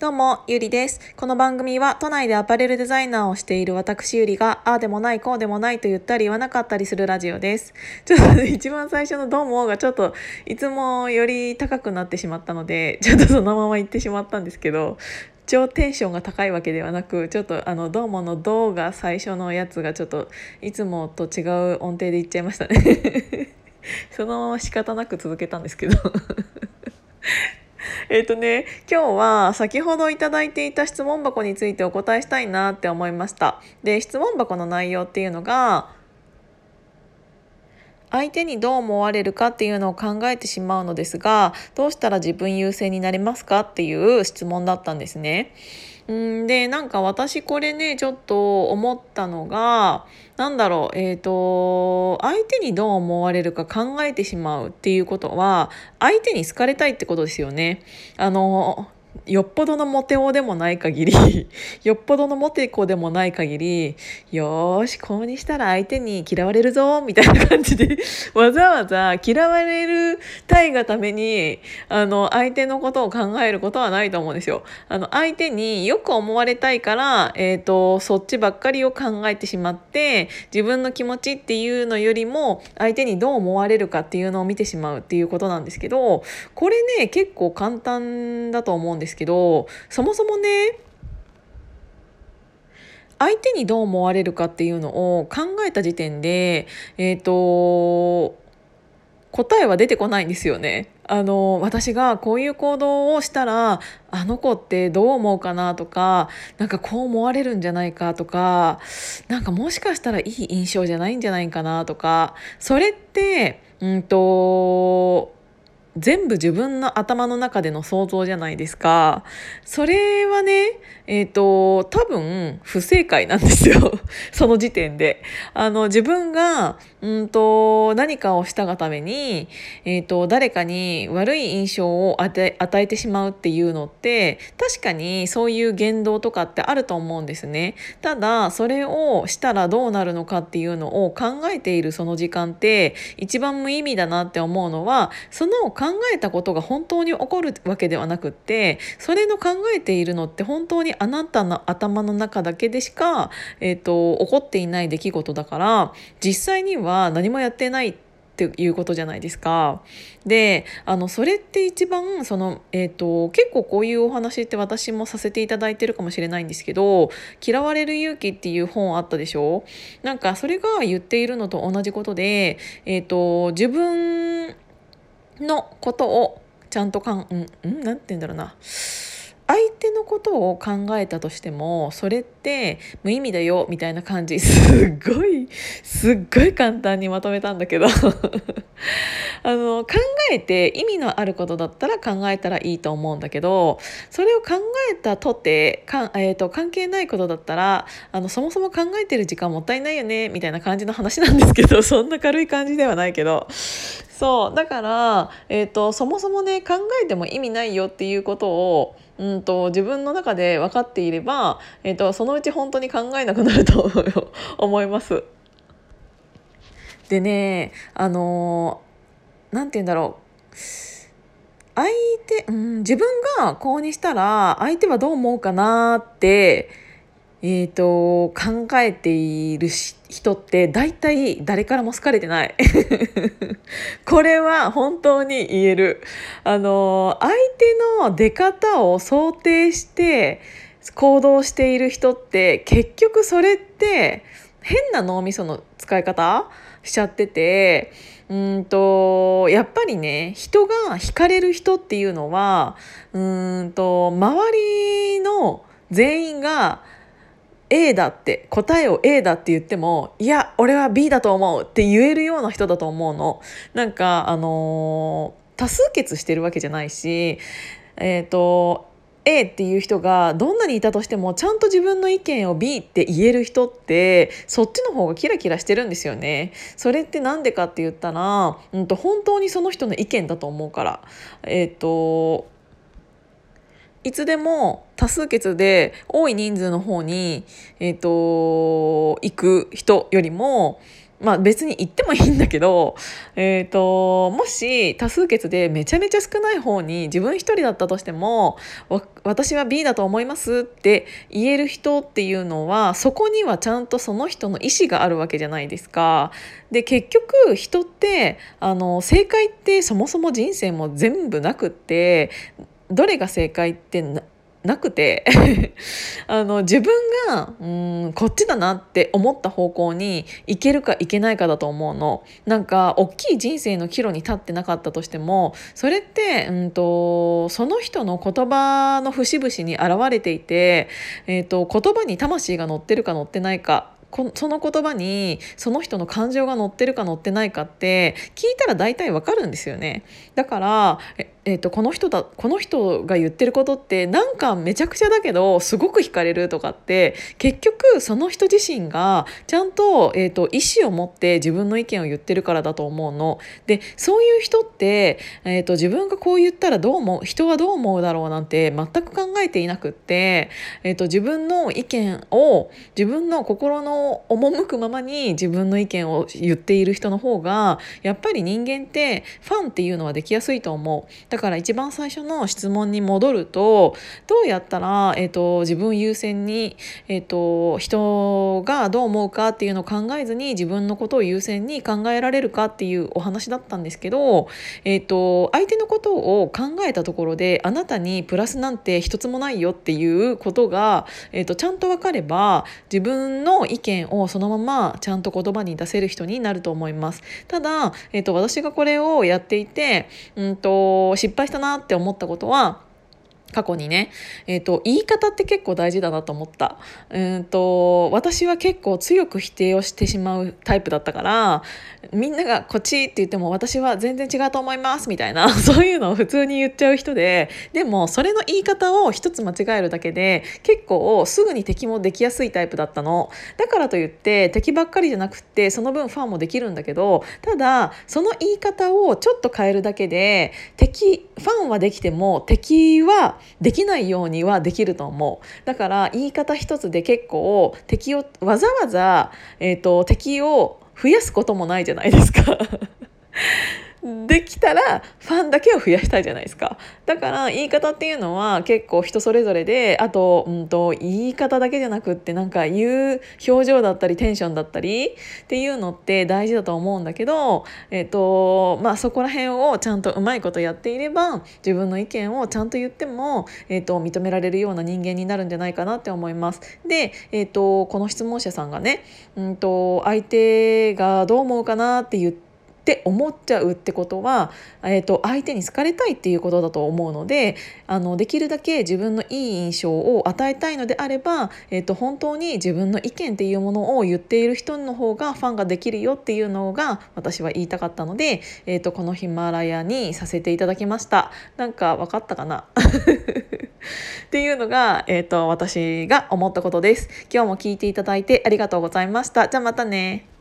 どうも、ゆりです。この番組は都内でアパレルデザイナーをしている私ゆりが、ああでもない、こうでもないと言ったり言わなかったりするラジオです。ちょっと一番最初のどうもがちょっといつもより高くなってしまったので、ちょっとそのまま言ってしまったんですけど、超テンションが高いわけではなくちょっとあの「どうも」の「どう」が最初のやつがちょっといつもと違う音程で言っちゃいましたね そのまま仕方なく続けたんですけど えっとね今日は先ほどいただいていた質問箱についてお答えしたいなって思いましたで質問箱の内容っていうのが相手にどう思われるかっていうのを考えてしまうのですがどうしたら自分優先になれますかっていう質問だったんですね。んでなんか私これねちょっと思ったのが何だろうえっ、ー、と相手にどう思われるか考えてしまうっていうことは相手に好かれたいってことですよね。あのよっぽどのモテ男でもない限り よっぽどのモテ子でもない限りよーしこうにしたら相手に嫌われるぞみたいな感じで わざわざ嫌われるたいがためにあの相手のことを考えることはないと思うんですよ。あの相手によく思われたいから、えーと、そっちばっかりを考えてしまって自分の気持ちっていうのよりも相手にどう思われるかっていうのを見てしまうっていうことなんですけどこれね結構簡単だと思うんですですけどそもそもね相手にどう思われるかっていうのを考えた時点でえっ、ー、と答えは出てこないんですよね。あの私がこういう行動をしたらあの子ってどう思うかなとかなんかこう思われるんじゃないかとかなんかもしかしたらいい印象じゃないんじゃないかなとかそれってうんと全部自分の頭の中での想像じゃないですか。それはね、えっ、ー、と、多分不正解なんですよ。その時点で。あの、自分が、うんと、何かをしたがために、えっ、ー、と、誰かに悪い印象を与えてしまうっていうのって、確かにそういう言動とかってあると思うんですね。ただ、それをしたらどうなるのかっていうのを考えているその時間って、一番無意味だなって思うのは、その考考えたことが本当に起こるわけではなくってそれの考えているのって本当にあなたの頭の中だけでしか、えーと、起こっていない出来事だから実際には何もやってないっていうことじゃないですか。であのそれって一番その、えーと、と結構こういうお話って私もさせていただいてるかもしれないんですけど「嫌われる勇気」っていう本あったでしょ？なんかそれが言っているのと同じことで、えーと自分のことをちゃんとかん、うん、なんて言うんだろうな。相手のことを考えたとしてもそれって無意味だよみたいな感じ。すっごいすっごい簡単にまとめたんだけど。あの考えて意味のあることだったら考えたらいいと思うんだけどそれを考えたとてか、えーと、関係ないことだったらあのそもそも考えてる時間もったいないよねみたいな感じの話なんですけどそんな軽い感じではないけど。そう。だから、えーと、そもそもね考えても意味ないよっていうことをうんと自分の中で分かっていれば、えーと、そのうち本当に考えなくなると思 います。でねあの何て言うんだろう。相手、うん、自分がこうにしたら相手はどう思うかなってえーと、考えている人って大体誰からも好かれてない。これは本当に言える。あの相手の出方を想定して行動している人って結局それって変な脳みその使い方しちゃっててうんとやっぱりね人が惹かれる人っていうのはうんと周りの全員が A だって答えを A だって言ってもいや俺は B だと思うって言えるような人だと思うの。なんかあのー、多数決してるわけじゃないしえっ、ー、と A っていう人がどんなにいたとしてもちゃんと自分の意見を B って言える人ってそっちの方がキラキラしてるんですよね。それって何でかって言ったら、うんと、本当にその人の意見だと思うから。えっ、ー、といつでも多数決で多い人数の方に、えーと、行く人よりもまあ別に言ってもいいんだけど、えーと、もし多数決でめちゃめちゃ少ない方に自分一人だったとしても私は B だと思いますって言える人っていうのはそこにはちゃんとその人の意思があるわけじゃないですか。で結局人ってあの正解ってそもそも人生も全部なくってどれが正解ってなくて あの自分がうんこっちだなって思った方向に行けるか行けないかだと思うの。なんか大きい人生の岐路に立ってなかったとしてもそれってうんとその人の言葉の節々に現れていて、えーと言葉に魂が乗ってるか乗ってないかその言葉にその人の感情が乗ってるか乗ってないかって聞いたら大体わかるんですよね。だからえーと、この人だこの人が言ってることってなんかめちゃくちゃだけどすごく惹かれるとかって結局その人自身がちゃんと,、えーと、意思を持って自分の意見を言ってるからだと思うの。でそういう人って、えーと、自分がこう言ったらどう思う人はどう思うだろうなんて全く考えていなくって、えー、と自分の意見を自分の心の赴くままに自分の意見を言っている人の方がやっぱり人間ってファンっていうのはできやすいと思う。から一番最初の質問に戻るとどうやったら、えーと、自分優先に、えーと、人がどう思うかっていうのを考えずに自分のことを優先に考えられるかっていうお話だったんですけど、えーと、相手のことを考えたところであなたにプラスなんて一つもないよっていうことが、えー、とちゃんと分かれば自分の意見をそのままちゃんと言葉に出せる人になると思います。ただ、えー、と私がこれをやっていて、うんと失敗したなって思ったことは過去にね、えーと、言い方って結構大事だなと思った、うんと私は結構強く否定をしてしまうタイプだったからみんなが「こっち」って言っても私は全然違うと思いますみたいな そういうのを普通に言っちゃう人ででもそれの言い方を一つ間違えるだけで結構すぐに敵もできやすいタイプだったの。だからといって敵ばっかりじゃなくってその分ファンもできるんだけどただその言い方をちょっと変えるだけで敵ファンはできても敵はできないようにはできると思う。だから言い方一つで結構敵をわざわざ、えーと敵を増やすこともないじゃないですか。できたらファンだけを増やしたいじゃないですかだから言い方っていうのは結構人それぞれであと,、うんと、言い方だけじゃなくってなんか言う表情だったりテンションだったりっていうのって大事だと思うんだけど、えーとまあ、そこら辺をちゃんとうまいことやっていれば自分の意見をちゃんと言っても、えーと、認められるような人間になるんじゃないかなって思います。で、えーと、この質問者さんがね、うんと相手がどう思うかなって言ってって思っちゃうってことは、えーと、相手に好かれたいっていうことだと思うのであのできるだけ自分のいい印象を与えたいのであれば、えーと、本当に自分の意見っていうものを言っている人の方がファンができるよっていうのが私は言いたかったので、えーと、このヒマラヤにさせていただきました。なんか分かったかな？っていうのが、えー、と私が思ったことです。今日も聞いていただいてありがとうございました。じゃあまたね。